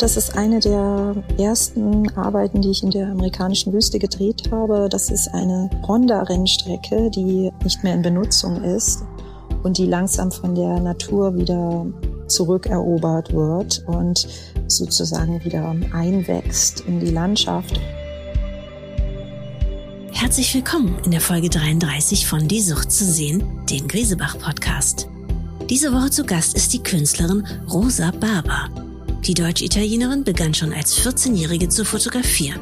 Das ist eine der ersten Arbeiten, die ich in der amerikanischen Wüste gedreht habe. Das ist eine Honda-Rennstrecke, die nicht mehr in Benutzung ist und die langsam von der Natur wieder zurückerobert wird und sozusagen wieder einwächst in die Landschaft. Herzlich willkommen in der Folge 33 von Die Sucht zu sehen, dem Griesebach-Podcast. Diese Woche zu Gast ist die Künstlerin Rosa Barber. Die Deutsch-Italienerin begann schon als 14-Jährige zu fotografieren.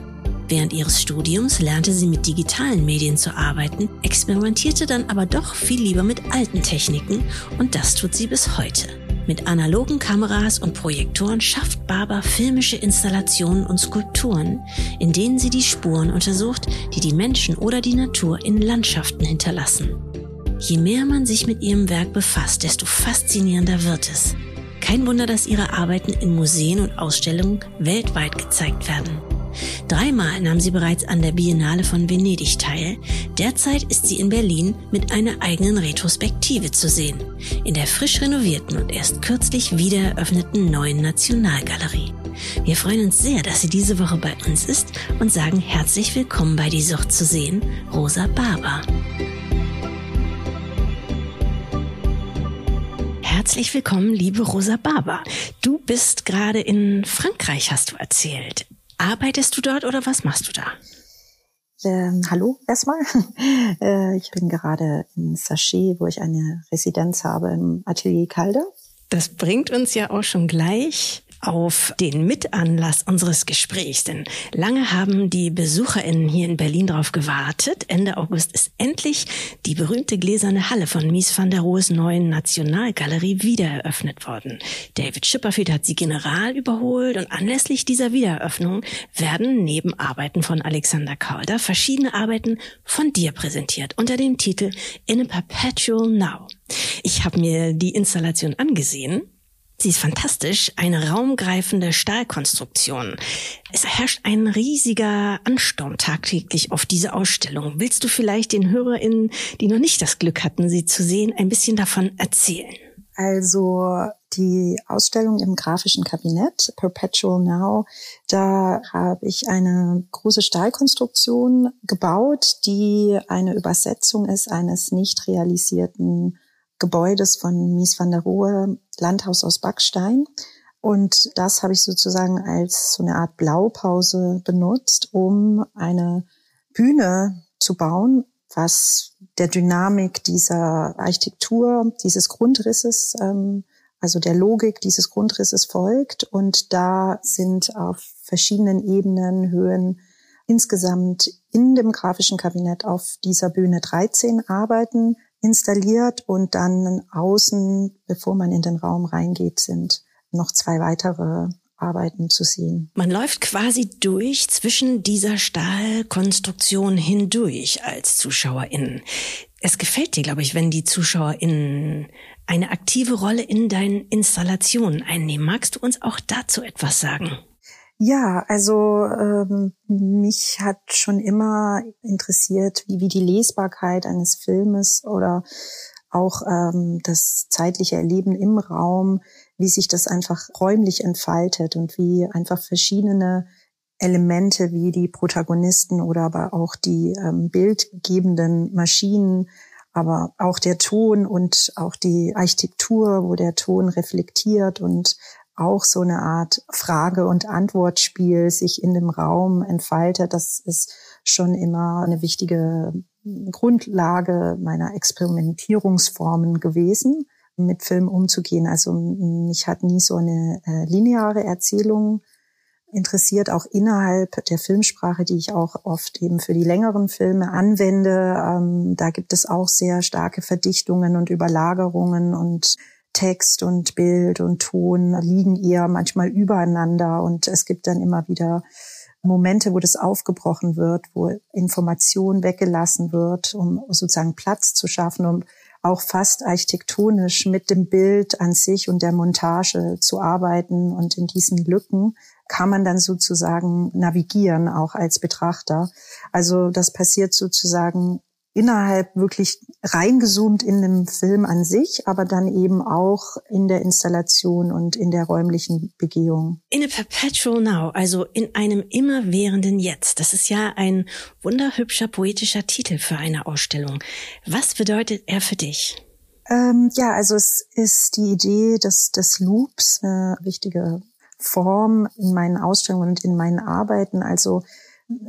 Während ihres Studiums lernte sie mit digitalen Medien zu arbeiten, experimentierte dann aber doch viel lieber mit alten Techniken und das tut sie bis heute. Mit analogen Kameras und Projektoren schafft Barber filmische Installationen und Skulpturen, in denen sie die Spuren untersucht, die die Menschen oder die Natur in Landschaften hinterlassen. Je mehr man sich mit ihrem Werk befasst, desto faszinierender wird es. Kein Wunder, dass ihre Arbeiten in Museen und Ausstellungen weltweit gezeigt werden. Dreimal nahm sie bereits an der Biennale von Venedig teil. Derzeit ist sie in Berlin mit einer eigenen Retrospektive zu sehen. In der frisch renovierten und erst kürzlich wieder eröffneten neuen Nationalgalerie. Wir freuen uns sehr, dass sie diese Woche bei uns ist und sagen herzlich willkommen bei Die Sucht zu sehen, Rosa Barber. Herzlich willkommen, liebe Rosa Barber. Du bist gerade in Frankreich, hast du erzählt. Arbeitest du dort oder was machst du da? Ähm, hallo erstmal. Äh, ich bin gerade in Sachet, wo ich eine Residenz habe im Atelier Calder. Das bringt uns ja auch schon gleich auf den Mitanlass unseres Gesprächs, denn lange haben die BesucherInnen hier in Berlin darauf gewartet. Ende August ist endlich die berühmte gläserne Halle von Mies van der Rohes neuen Nationalgalerie wieder eröffnet worden. David Schipperfield hat sie general überholt und anlässlich dieser Wiedereröffnung werden neben Arbeiten von Alexander Calder verschiedene Arbeiten von dir präsentiert unter dem Titel In a Perpetual Now. Ich habe mir die Installation angesehen Sie ist fantastisch, eine raumgreifende Stahlkonstruktion. Es herrscht ein riesiger Ansturm tagtäglich auf diese Ausstellung. Willst du vielleicht den HörerInnen, die noch nicht das Glück hatten, sie zu sehen, ein bisschen davon erzählen? Also die Ausstellung im grafischen Kabinett Perpetual Now, da habe ich eine große Stahlkonstruktion gebaut, die eine Übersetzung ist eines nicht realisierten Gebäudes von Mies van der Rohe, Landhaus aus Backstein. Und das habe ich sozusagen als so eine Art Blaupause benutzt, um eine Bühne zu bauen, was der Dynamik dieser Architektur, dieses Grundrisses, ähm, also der Logik dieses Grundrisses folgt. Und da sind auf verschiedenen Ebenen, Höhen insgesamt in dem grafischen Kabinett auf dieser Bühne 13 Arbeiten installiert und dann außen, bevor man in den Raum reingeht, sind noch zwei weitere Arbeiten zu sehen. Man läuft quasi durch zwischen dieser Stahlkonstruktion hindurch als Zuschauerin. Es gefällt dir, glaube ich, wenn die ZuschauerInnen eine aktive Rolle in deinen Installationen einnehmen. Magst du uns auch dazu etwas sagen? Ja, also ähm, mich hat schon immer interessiert, wie, wie die Lesbarkeit eines Filmes oder auch ähm, das zeitliche Erleben im Raum, wie sich das einfach räumlich entfaltet und wie einfach verschiedene Elemente wie die Protagonisten oder aber auch die ähm, bildgebenden Maschinen, aber auch der Ton und auch die Architektur, wo der Ton reflektiert und auch so eine Art Frage- und Antwortspiel sich in dem Raum entfaltet. Das ist schon immer eine wichtige Grundlage meiner Experimentierungsformen gewesen, mit Film umzugehen. Also mich hat nie so eine äh, lineare Erzählung interessiert, auch innerhalb der Filmsprache, die ich auch oft eben für die längeren Filme anwende. Ähm, da gibt es auch sehr starke Verdichtungen und Überlagerungen und Text und Bild und Ton liegen eher manchmal übereinander und es gibt dann immer wieder Momente, wo das aufgebrochen wird, wo Information weggelassen wird, um sozusagen Platz zu schaffen, um auch fast architektonisch mit dem Bild an sich und der Montage zu arbeiten. Und in diesen Lücken kann man dann sozusagen navigieren, auch als Betrachter. Also das passiert sozusagen innerhalb wirklich reingezoomt in dem Film an sich, aber dann eben auch in der Installation und in der räumlichen Begehung. In a perpetual now, also in einem immerwährenden Jetzt. Das ist ja ein wunderhübscher poetischer Titel für eine Ausstellung. Was bedeutet er für dich? Ähm, ja, also es ist die Idee des, des Loops, eine wichtige Form in meinen Ausstellungen und in meinen Arbeiten. Also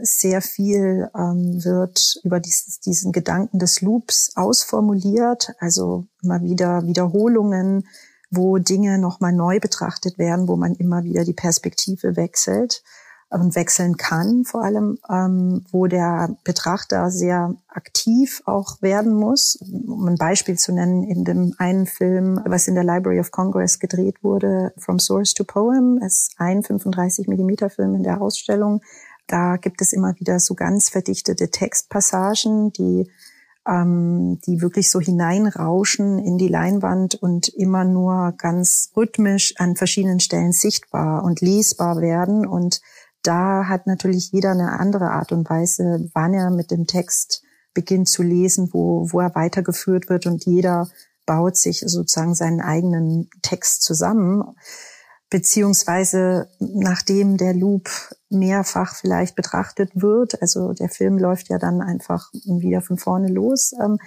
sehr viel ähm, wird über dieses, diesen Gedanken des Loops ausformuliert, also immer wieder Wiederholungen, wo Dinge nochmal neu betrachtet werden, wo man immer wieder die Perspektive wechselt und wechseln kann, vor allem, ähm, wo der Betrachter sehr aktiv auch werden muss. Um ein Beispiel zu nennen, in dem einen Film, was in der Library of Congress gedreht wurde, From Source to Poem, ist ein 35 Millimeter Film in der Ausstellung, da gibt es immer wieder so ganz verdichtete Textpassagen, die ähm, die wirklich so hineinrauschen in die Leinwand und immer nur ganz rhythmisch an verschiedenen Stellen sichtbar und lesbar werden. Und da hat natürlich jeder eine andere Art und Weise, wann er mit dem Text beginnt zu lesen, wo, wo er weitergeführt wird und jeder baut sich sozusagen seinen eigenen Text zusammen beziehungsweise nachdem der Loop mehrfach vielleicht betrachtet wird, also der Film läuft ja dann einfach wieder von vorne los, ähm,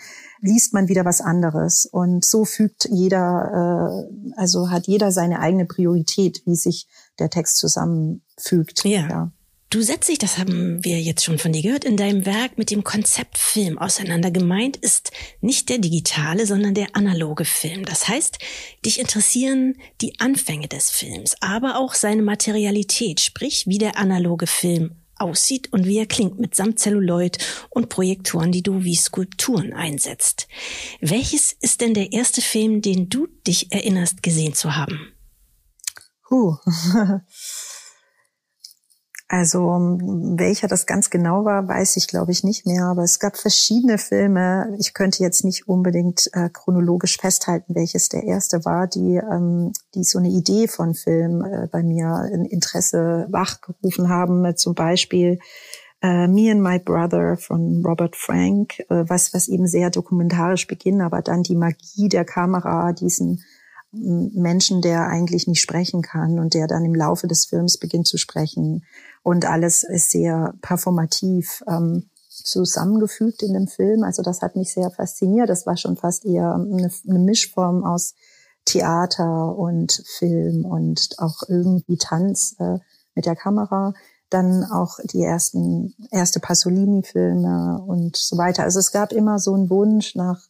liest man wieder was anderes. Und so fügt jeder, äh, also hat jeder seine eigene Priorität, wie sich der Text zusammenfügt. Ja. ja. Du setzt dich, das haben wir jetzt schon von dir gehört, in deinem Werk mit dem Konzept Film auseinander. Gemeint ist nicht der digitale, sondern der analoge Film. Das heißt, dich interessieren die Anfänge des Films, aber auch seine Materialität, sprich wie der analoge Film aussieht und wie er klingt mit Celluloid und Projektoren, die du wie Skulpturen einsetzt. Welches ist denn der erste Film, den du dich erinnerst gesehen zu haben? Huh. Also welcher das ganz genau war, weiß ich glaube ich nicht mehr. Aber es gab verschiedene Filme. Ich könnte jetzt nicht unbedingt äh, chronologisch festhalten, welches der erste war, die, ähm, die so eine Idee von Film äh, bei mir in Interesse wachgerufen haben. Zum Beispiel äh, Me and My Brother von Robert Frank, äh, was, was eben sehr dokumentarisch beginnt, aber dann die Magie der Kamera, diesen Menschen, der eigentlich nicht sprechen kann und der dann im Laufe des Films beginnt zu sprechen. Und alles ist sehr performativ ähm, zusammengefügt in dem Film. Also das hat mich sehr fasziniert. Das war schon fast eher eine, eine Mischform aus Theater und Film und auch irgendwie Tanz äh, mit der Kamera. Dann auch die ersten, erste Pasolini-Filme und so weiter. Also es gab immer so einen Wunsch nach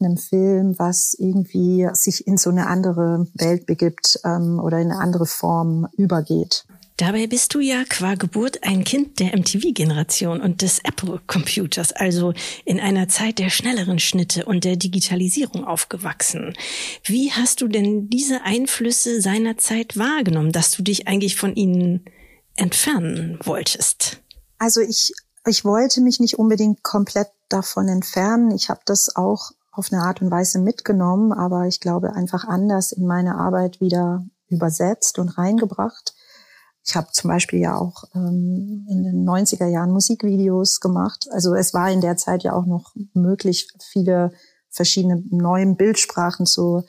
einem Film, was irgendwie sich in so eine andere Welt begibt ähm, oder in eine andere Form übergeht. Dabei bist du ja qua Geburt ein Kind der MTV-Generation und des Apple-Computers, also in einer Zeit der schnelleren Schnitte und der Digitalisierung aufgewachsen. Wie hast du denn diese Einflüsse seiner Zeit wahrgenommen, dass du dich eigentlich von ihnen entfernen wolltest? Also ich, ich wollte mich nicht unbedingt komplett davon entfernen. Ich habe das auch auf eine Art und Weise mitgenommen, aber ich glaube einfach anders in meine Arbeit wieder übersetzt und reingebracht. Ich habe zum Beispiel ja auch ähm, in den 90er Jahren Musikvideos gemacht. Also es war in der Zeit ja auch noch möglich, viele verschiedene neuen Bildsprachen zu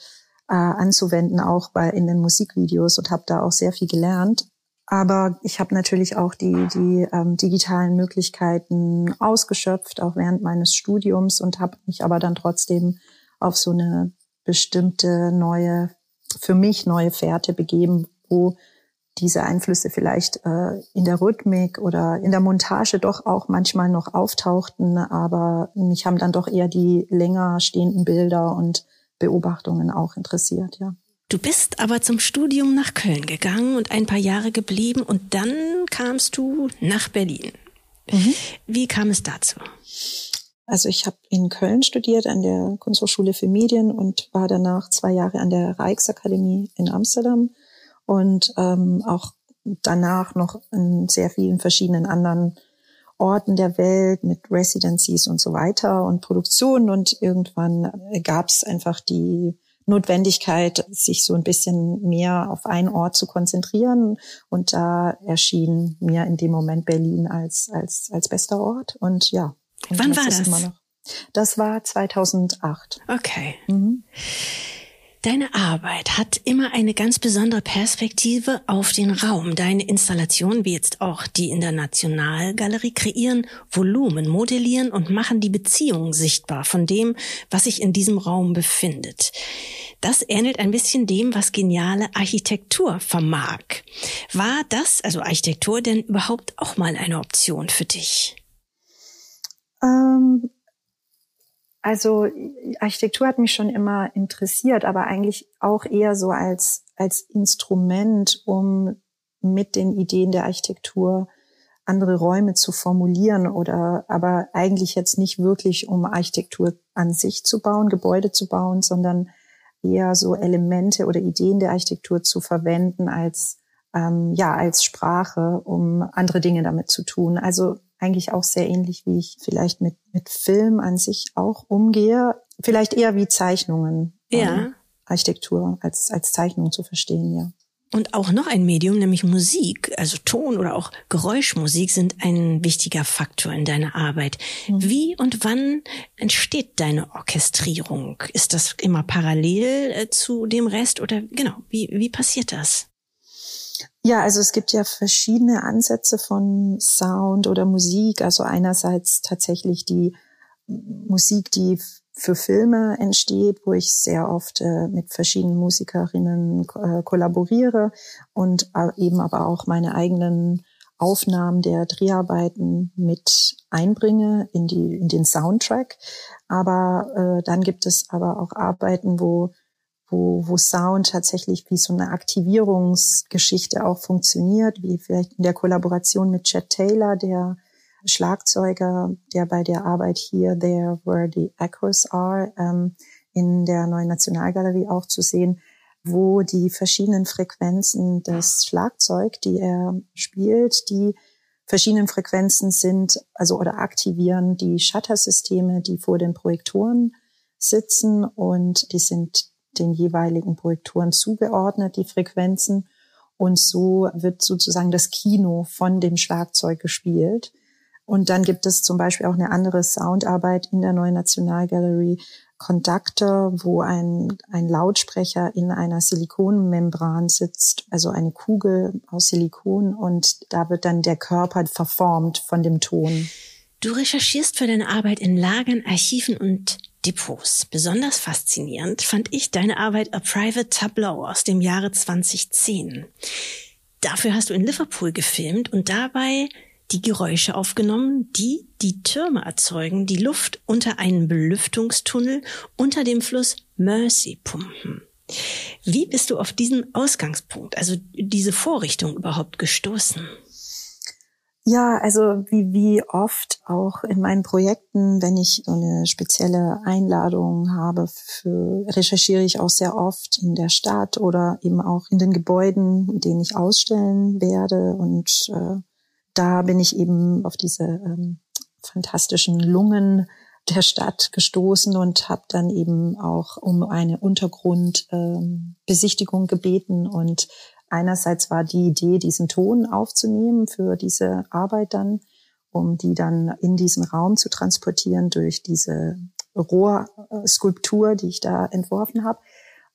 äh, anzuwenden, auch bei in den Musikvideos und habe da auch sehr viel gelernt. Aber ich habe natürlich auch die, die ähm, digitalen Möglichkeiten ausgeschöpft, auch während meines Studiums und habe mich aber dann trotzdem auf so eine bestimmte neue, für mich neue Fährte begeben, wo diese Einflüsse vielleicht äh, in der Rhythmik oder in der Montage doch auch manchmal noch auftauchten, aber mich haben dann doch eher die länger stehenden Bilder und Beobachtungen auch interessiert, ja. Du bist aber zum Studium nach Köln gegangen und ein paar Jahre geblieben und dann kamst du nach Berlin. Mhm. Wie kam es dazu? Also ich habe in Köln studiert an der Kunsthochschule für Medien und war danach zwei Jahre an der Rijksakademie in Amsterdam und ähm, auch danach noch in sehr vielen verschiedenen anderen Orten der Welt mit Residencies und so weiter und Produktionen und irgendwann gab es einfach die Notwendigkeit, sich so ein bisschen mehr auf einen Ort zu konzentrieren. Und da erschien mir in dem Moment Berlin als, als, als bester Ort. Und ja. Und Wann war das? Das war 2008. Okay. Mhm. Deine Arbeit hat immer eine ganz besondere Perspektive auf den Raum. Deine Installationen, wie jetzt auch die in der Nationalgalerie, kreieren Volumen, modellieren und machen die Beziehung sichtbar von dem, was sich in diesem Raum befindet. Das ähnelt ein bisschen dem, was geniale Architektur vermag. War das, also Architektur, denn überhaupt auch mal eine Option für dich? Ähm, also Architektur hat mich schon immer interessiert, aber eigentlich auch eher so als, als Instrument, um mit den Ideen der Architektur andere Räume zu formulieren oder aber eigentlich jetzt nicht wirklich, um Architektur an sich zu bauen, Gebäude zu bauen, sondern eher so Elemente oder Ideen der Architektur zu verwenden als ähm, ja als Sprache, um andere Dinge damit zu tun. Also eigentlich auch sehr ähnlich, wie ich vielleicht mit, mit Film an sich auch umgehe. Vielleicht eher wie Zeichnungen. Ja. Ähm, Architektur als, als Zeichnung zu verstehen, ja. Und auch noch ein Medium, nämlich Musik, also Ton oder auch Geräuschmusik sind ein wichtiger Faktor in deiner Arbeit. Mhm. Wie und wann entsteht deine Orchestrierung? Ist das immer parallel äh, zu dem Rest oder genau, wie, wie passiert das? Ja, also es gibt ja verschiedene Ansätze von Sound oder Musik. Also einerseits tatsächlich die Musik, die für Filme entsteht, wo ich sehr oft äh, mit verschiedenen Musikerinnen äh, kollaboriere und äh, eben aber auch meine eigenen Aufnahmen der Dreharbeiten mit einbringe in die in den Soundtrack. Aber äh, dann gibt es aber auch Arbeiten, wo wo, wo Sound tatsächlich wie so eine Aktivierungsgeschichte auch funktioniert, wie vielleicht in der Kollaboration mit Chet Taylor, der Schlagzeuger, der bei der Arbeit hier, There Where the Echoes Are, ähm, in der Neuen Nationalgalerie auch zu sehen, wo die verschiedenen Frequenzen des Schlagzeug, die er spielt, die verschiedenen Frequenzen sind, also oder aktivieren die Shuttersysteme, die vor den Projektoren sitzen und die sind den jeweiligen Projektoren zugeordnet, die Frequenzen. Und so wird sozusagen das Kino von dem Schlagzeug gespielt. Und dann gibt es zum Beispiel auch eine andere Soundarbeit in der Neuen Nationalgalerie, Conductor, wo ein, ein Lautsprecher in einer Silikonmembran sitzt, also eine Kugel aus Silikon und da wird dann der Körper verformt von dem Ton. Du recherchierst für deine Arbeit in Lagern, Archiven und Depots. Besonders faszinierend fand ich deine Arbeit A Private Tableau aus dem Jahre 2010. Dafür hast du in Liverpool gefilmt und dabei die Geräusche aufgenommen, die die Türme erzeugen, die Luft unter einen Belüftungstunnel unter dem Fluss Mersey pumpen. Wie bist du auf diesen Ausgangspunkt, also diese Vorrichtung überhaupt gestoßen? Ja, also wie, wie oft auch in meinen Projekten, wenn ich so eine spezielle Einladung habe, für, recherchiere ich auch sehr oft in der Stadt oder eben auch in den Gebäuden, in denen ich ausstellen werde. Und äh, da bin ich eben auf diese ähm, fantastischen Lungen der Stadt gestoßen und habe dann eben auch um eine Untergrundbesichtigung ähm, gebeten und Einerseits war die Idee, diesen Ton aufzunehmen für diese Arbeit dann, um die dann in diesen Raum zu transportieren durch diese Rohrskulptur, die ich da entworfen habe.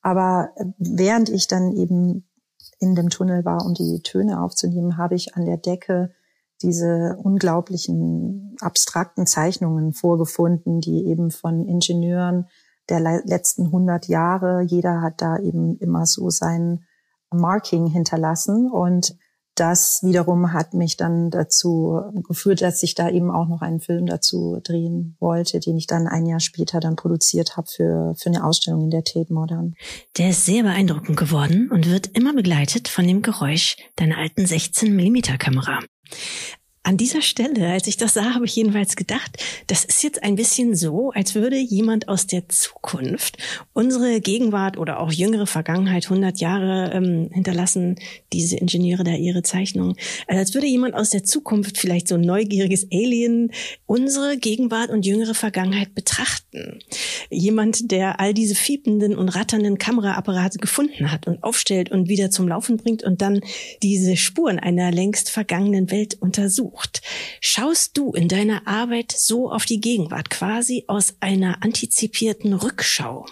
Aber während ich dann eben in dem Tunnel war, um die Töne aufzunehmen, habe ich an der Decke diese unglaublichen abstrakten Zeichnungen vorgefunden, die eben von Ingenieuren der letzten 100 Jahre, jeder hat da eben immer so seinen Marking hinterlassen und das wiederum hat mich dann dazu geführt, dass ich da eben auch noch einen Film dazu drehen wollte, den ich dann ein Jahr später dann produziert habe für, für eine Ausstellung in der Tate Modern. Der ist sehr beeindruckend geworden und wird immer begleitet von dem Geräusch deiner alten 16 Millimeter Kamera. An dieser Stelle, als ich das sah, habe ich jedenfalls gedacht, das ist jetzt ein bisschen so, als würde jemand aus der Zukunft unsere Gegenwart oder auch jüngere Vergangenheit, 100 Jahre ähm, hinterlassen, diese Ingenieure da ihre Zeichnungen, also als würde jemand aus der Zukunft, vielleicht so ein neugieriges Alien, unsere Gegenwart und jüngere Vergangenheit betrachten. Jemand, der all diese fiependen und ratternden Kameraapparate gefunden hat und aufstellt und wieder zum Laufen bringt und dann diese Spuren einer längst vergangenen Welt untersucht. Versucht. Schaust du in deiner Arbeit so auf die Gegenwart, quasi aus einer antizipierten Rückschau?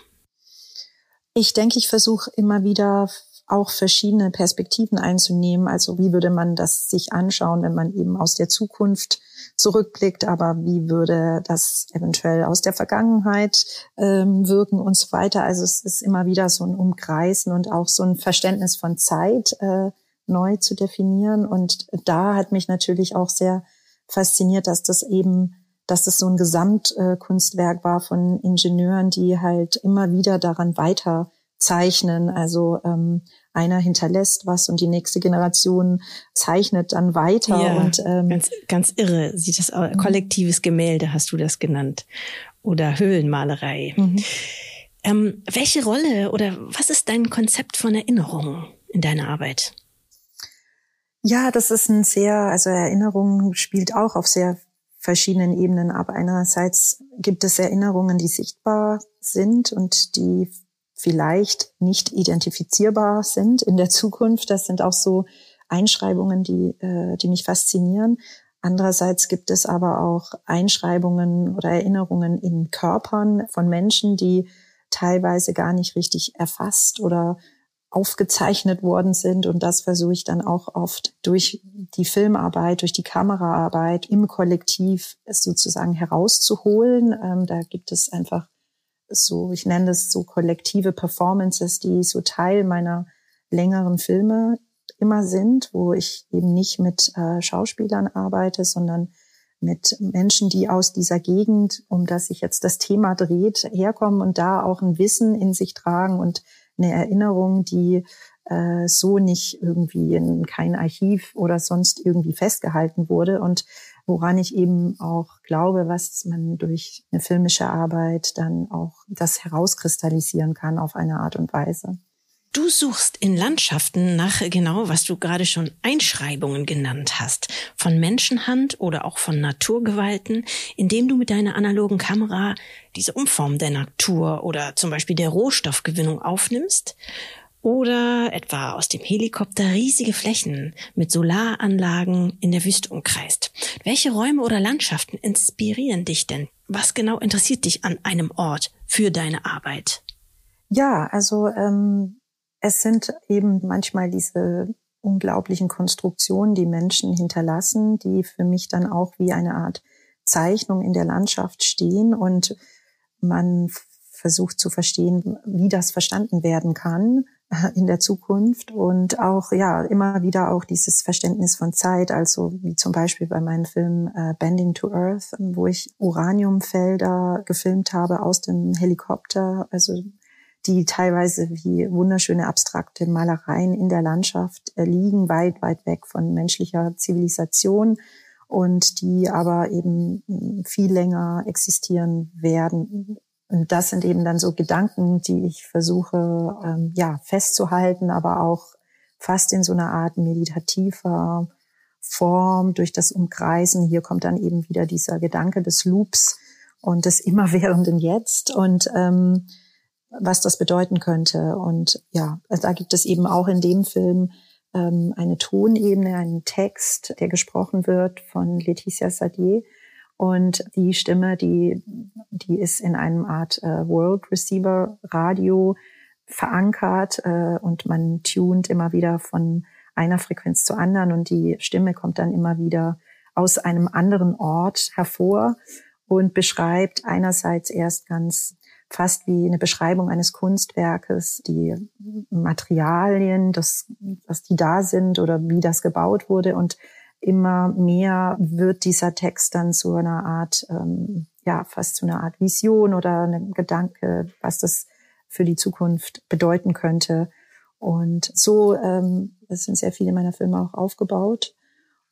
Ich denke, ich versuche immer wieder auch verschiedene Perspektiven einzunehmen. Also wie würde man das sich anschauen, wenn man eben aus der Zukunft zurückblickt, aber wie würde das eventuell aus der Vergangenheit ähm, wirken und so weiter. Also es ist immer wieder so ein Umkreisen und auch so ein Verständnis von Zeit äh, neu zu definieren. Und da hat mich natürlich auch sehr fasziniert, dass das eben dass das so ein Gesamtkunstwerk war von Ingenieuren, die halt immer wieder daran weiter zeichnen. Also ähm, einer hinterlässt was und die nächste Generation zeichnet dann weiter. Ja, und, ähm, ganz, ganz irre. Sieht das aus. Mhm. Kollektives Gemälde hast du das genannt. Oder Höhlenmalerei. Mhm. Ähm, welche Rolle oder was ist dein Konzept von Erinnerung in deiner Arbeit? Ja, das ist ein sehr, also Erinnerung spielt auch auf sehr verschiedenen Ebenen ab. Einerseits gibt es Erinnerungen, die sichtbar sind und die vielleicht nicht identifizierbar sind in der Zukunft. Das sind auch so Einschreibungen, die, äh, die mich faszinieren. Andererseits gibt es aber auch Einschreibungen oder Erinnerungen in Körpern von Menschen, die teilweise gar nicht richtig erfasst oder aufgezeichnet worden sind. Und das versuche ich dann auch oft durch die Filmarbeit, durch die Kameraarbeit im Kollektiv sozusagen herauszuholen. Ähm, da gibt es einfach so, ich nenne das so kollektive Performances, die so Teil meiner längeren Filme immer sind, wo ich eben nicht mit äh, Schauspielern arbeite, sondern mit Menschen, die aus dieser Gegend, um das sich jetzt das Thema dreht, herkommen und da auch ein Wissen in sich tragen und eine Erinnerung, die äh, so nicht irgendwie in kein Archiv oder sonst irgendwie festgehalten wurde. Und woran ich eben auch glaube, was man durch eine filmische Arbeit dann auch das herauskristallisieren kann auf eine Art und Weise. Du suchst in Landschaften nach genau, was du gerade schon Einschreibungen genannt hast, von Menschenhand oder auch von Naturgewalten, indem du mit deiner analogen Kamera diese Umform der Natur oder zum Beispiel der Rohstoffgewinnung aufnimmst oder etwa aus dem Helikopter riesige Flächen mit Solaranlagen in der Wüste umkreist. Welche Räume oder Landschaften inspirieren dich denn? Was genau interessiert dich an einem Ort für deine Arbeit? Ja, also ähm, es sind eben manchmal diese unglaublichen Konstruktionen, die Menschen hinterlassen, die für mich dann auch wie eine Art Zeichnung in der Landschaft stehen und man versucht zu verstehen, wie das verstanden werden kann in der Zukunft. Und auch ja immer wieder auch dieses Verständnis von Zeit, also wie zum Beispiel bei meinem Film äh, Bending to Earth, wo ich Uraniumfelder gefilmt habe aus dem Helikopter, also die teilweise wie wunderschöne abstrakte Malereien in der Landschaft äh, liegen, weit, weit weg von menschlicher Zivilisation und die aber eben hm, viel länger existieren werden und das sind eben dann so Gedanken, die ich versuche, ähm, ja, festzuhalten, aber auch fast in so einer Art meditativer Form durch das Umkreisen. Hier kommt dann eben wieder dieser Gedanke des Loops und des immerwährenden Jetzt und ähm, was das bedeuten könnte. Und ja, also da gibt es eben auch in dem Film ähm, eine Tonebene, einen Text, der gesprochen wird von Laetitia Sadier und die Stimme, die, die ist in einem Art äh, World Receiver Radio verankert äh, und man tunt immer wieder von einer Frequenz zur anderen und die Stimme kommt dann immer wieder aus einem anderen Ort hervor und beschreibt einerseits erst ganz fast wie eine Beschreibung eines Kunstwerkes, die Materialien, das, dass die da sind oder wie das gebaut wurde und immer mehr wird dieser Text dann zu einer Art, ähm, ja, fast zu einer Art Vision oder einem Gedanke, was das für die Zukunft bedeuten könnte. Und so ähm, sind sehr viele meiner Filme auch aufgebaut.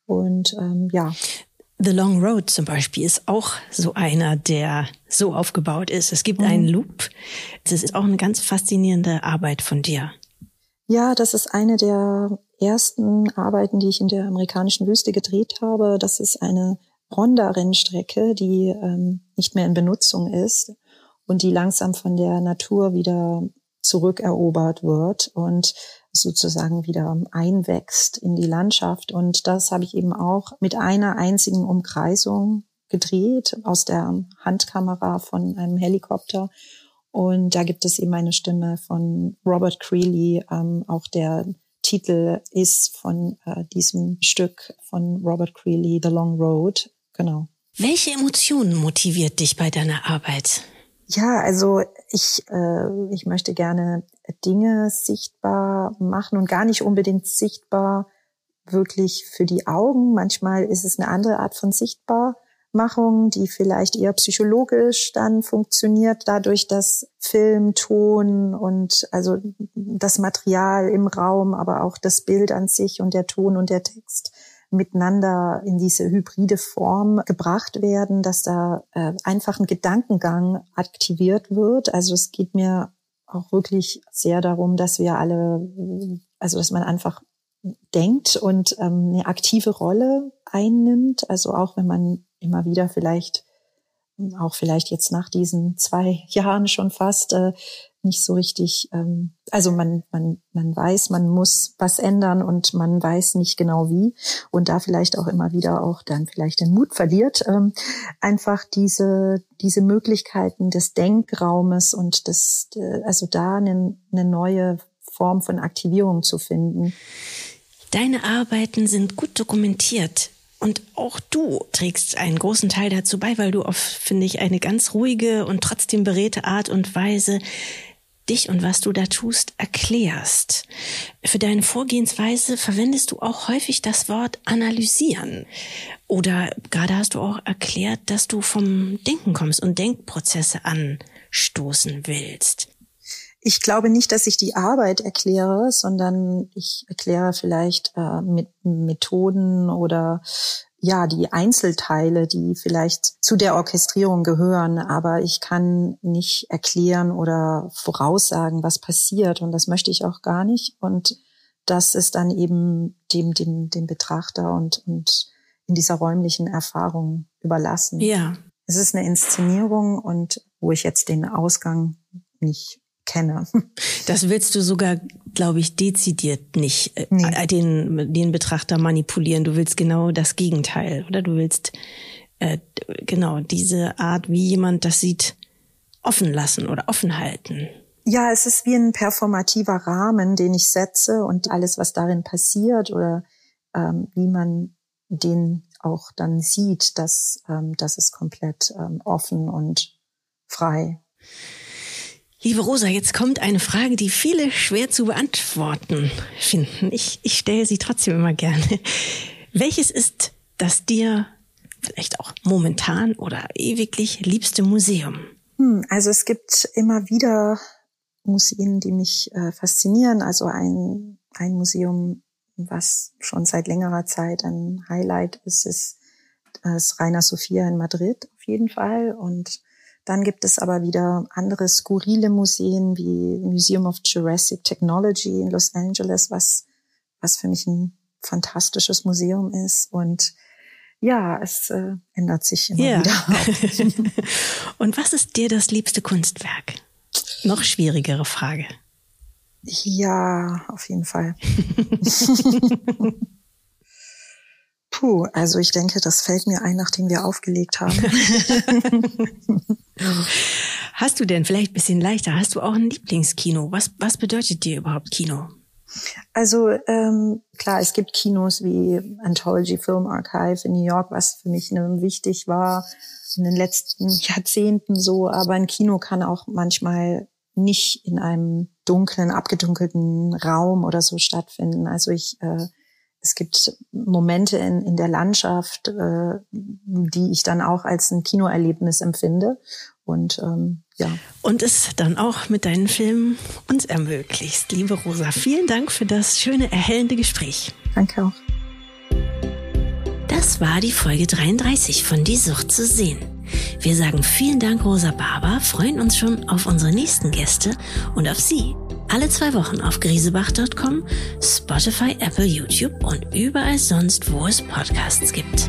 Und ähm, ja. The Long Road zum Beispiel ist auch so einer, der so aufgebaut ist. Es gibt mhm. einen Loop. Das ist auch eine ganz faszinierende Arbeit von dir. Ja, das ist eine der ersten Arbeiten, die ich in der amerikanischen Wüste gedreht habe. Das ist eine Honda-Rennstrecke, die ähm, nicht mehr in Benutzung ist und die langsam von der Natur wieder zurückerobert wird und sozusagen wieder einwächst in die Landschaft. Und das habe ich eben auch mit einer einzigen Umkreisung gedreht aus der Handkamera von einem Helikopter. Und da gibt es eben eine Stimme von Robert Creeley, ähm, auch der Titel ist von äh, diesem Stück von Robert Creeley, The Long Road. Genau. Welche Emotionen motiviert dich bei deiner Arbeit? Ja, also ich, äh, ich möchte gerne Dinge sichtbar machen und gar nicht unbedingt sichtbar wirklich für die Augen. Manchmal ist es eine andere Art von Sichtbarmachung, die vielleicht eher psychologisch dann funktioniert, dadurch, dass Film, Ton und also das Material im Raum, aber auch das Bild an sich und der Ton und der Text miteinander in diese hybride Form gebracht werden, dass da äh, einfach ein Gedankengang aktiviert wird. Also es geht mir auch wirklich sehr darum, dass wir alle, also dass man einfach denkt und ähm, eine aktive Rolle einnimmt. Also auch wenn man immer wieder vielleicht auch vielleicht jetzt nach diesen zwei Jahren schon fast äh, nicht so richtig, ähm, also man, man, man weiß, man muss was ändern und man weiß nicht genau wie und da vielleicht auch immer wieder auch dann vielleicht den Mut verliert, ähm, einfach diese, diese Möglichkeiten des Denkraumes und des, also da eine, eine neue Form von Aktivierung zu finden. Deine Arbeiten sind gut dokumentiert. Und auch du trägst einen großen Teil dazu bei, weil du auf, finde ich, eine ganz ruhige und trotzdem beredte Art und Weise dich und was du da tust erklärst. Für deine Vorgehensweise verwendest du auch häufig das Wort analysieren. Oder gerade hast du auch erklärt, dass du vom Denken kommst und Denkprozesse anstoßen willst. Ich glaube nicht, dass ich die Arbeit erkläre, sondern ich erkläre vielleicht äh, mit Methoden oder ja, die Einzelteile, die vielleicht zu der Orchestrierung gehören, aber ich kann nicht erklären oder voraussagen, was passiert und das möchte ich auch gar nicht und das ist dann eben dem, dem, dem Betrachter und, und in dieser räumlichen Erfahrung überlassen. Ja. Es ist eine Inszenierung und wo ich jetzt den Ausgang nicht kenne. Das willst du sogar, glaube ich, dezidiert nicht äh, nee. den, den Betrachter manipulieren. Du willst genau das Gegenteil, oder? Du willst äh, genau diese Art, wie jemand das sieht, offen lassen oder offen halten. Ja, es ist wie ein performativer Rahmen, den ich setze und alles, was darin passiert oder ähm, wie man den auch dann sieht, das, ähm, das ist komplett ähm, offen und frei. Liebe Rosa, jetzt kommt eine Frage, die viele schwer zu beantworten finden. Ich, ich stelle sie trotzdem immer gerne. Welches ist das dir vielleicht auch momentan oder ewiglich liebste Museum? Hm, also es gibt immer wieder Museen, die mich äh, faszinieren. Also ein, ein Museum, was schon seit längerer Zeit ein Highlight ist, ist das Reina Sofia in Madrid auf jeden Fall. Und dann gibt es aber wieder andere skurrile Museen wie Museum of Jurassic Technology in Los Angeles, was, was für mich ein fantastisches Museum ist. Und ja, es äh, ändert sich immer ja. wieder. Und was ist dir das liebste Kunstwerk? Noch schwierigere Frage. Ja, auf jeden Fall. Puh, also ich denke, das fällt mir ein, nachdem wir aufgelegt haben. hast du denn vielleicht ein bisschen leichter? Hast du auch ein Lieblingskino? Was, was bedeutet dir überhaupt Kino? Also ähm, klar, es gibt Kinos wie Anthology Film Archive in New York, was für mich ne, wichtig war in den letzten Jahrzehnten so. Aber ein Kino kann auch manchmal nicht in einem dunklen, abgedunkelten Raum oder so stattfinden. Also ich äh, es gibt Momente in, in der Landschaft, äh, die ich dann auch als ein Kinoerlebnis empfinde. Und ähm, ja. Und es dann auch mit deinen Filmen uns ermöglicht. Liebe Rosa, vielen Dank für das schöne, erhellende Gespräch. Danke auch. Das war die Folge 33 von Die Sucht zu sehen. Wir sagen vielen Dank, Rosa Barber, freuen uns schon auf unsere nächsten Gäste und auf Sie. Alle zwei Wochen auf griesebach.com, Spotify, Apple, YouTube und überall sonst, wo es Podcasts gibt.